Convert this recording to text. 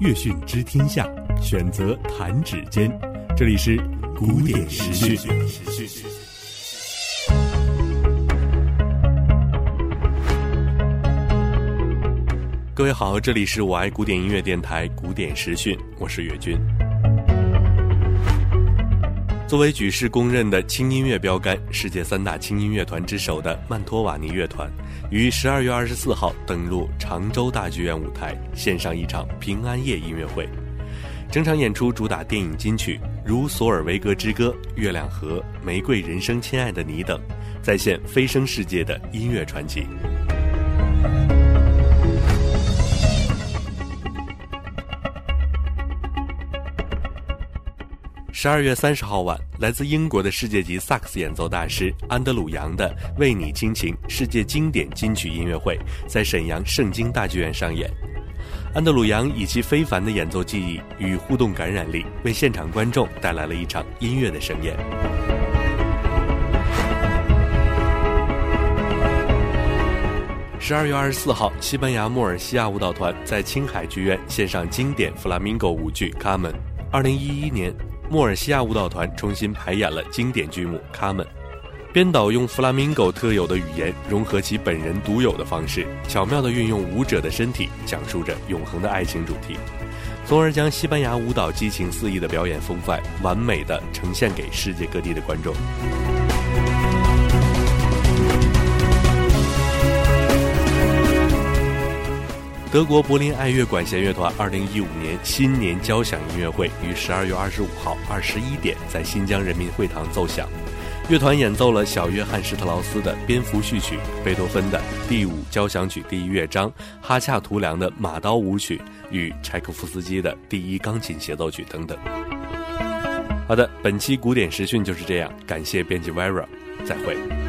乐讯知天下，选择弹指间。这里是古典时讯。各位好，这里是我爱古典音乐电台古典时讯，我是岳军。作为举世公认的轻音乐标杆、世界三大轻音乐团之首的曼托瓦尼乐团，于十二月二十四号登陆常州大剧院舞台，献上一场平安夜音乐会。整场演出主打电影金曲，如《索尔维格之歌》《月亮河》《玫瑰人生》《亲爱的你》等，再现飞升世界的音乐传奇。十二月三十号晚，来自英国的世界级萨克斯演奏大师安德鲁·杨的《为你倾情》世界经典金曲音乐会在沈阳盛京大剧院上演。安德鲁·杨以其非凡的演奏技艺与互动感染力，为现场观众带来了一场音乐的盛宴。十二月二十四号，西班牙莫尔西亚舞蹈团在青海剧院献上经典弗拉明戈舞剧《卡门》。二零一一年。莫尔西亚舞蹈团重新排演了经典剧目《卡门》，编导用弗拉明戈特有的语言融合其本人独有的方式，巧妙地运用舞者的身体，讲述着永恒的爱情主题，从而将西班牙舞蹈激情四溢的表演风范完美地呈现给世界各地的观众。德国柏林爱乐管弦乐团二零一五年新年交响音乐会于十二月二十五号二十一点在新疆人民会堂奏响。乐团演奏了小约翰施特劳斯的《蝙蝠序曲》、贝多芬的第五交响曲第一乐章、哈恰图良的马刀舞曲与柴可夫斯基的第一钢琴协奏曲等等。好的，本期古典时讯就是这样，感谢编辑 Vera，再会。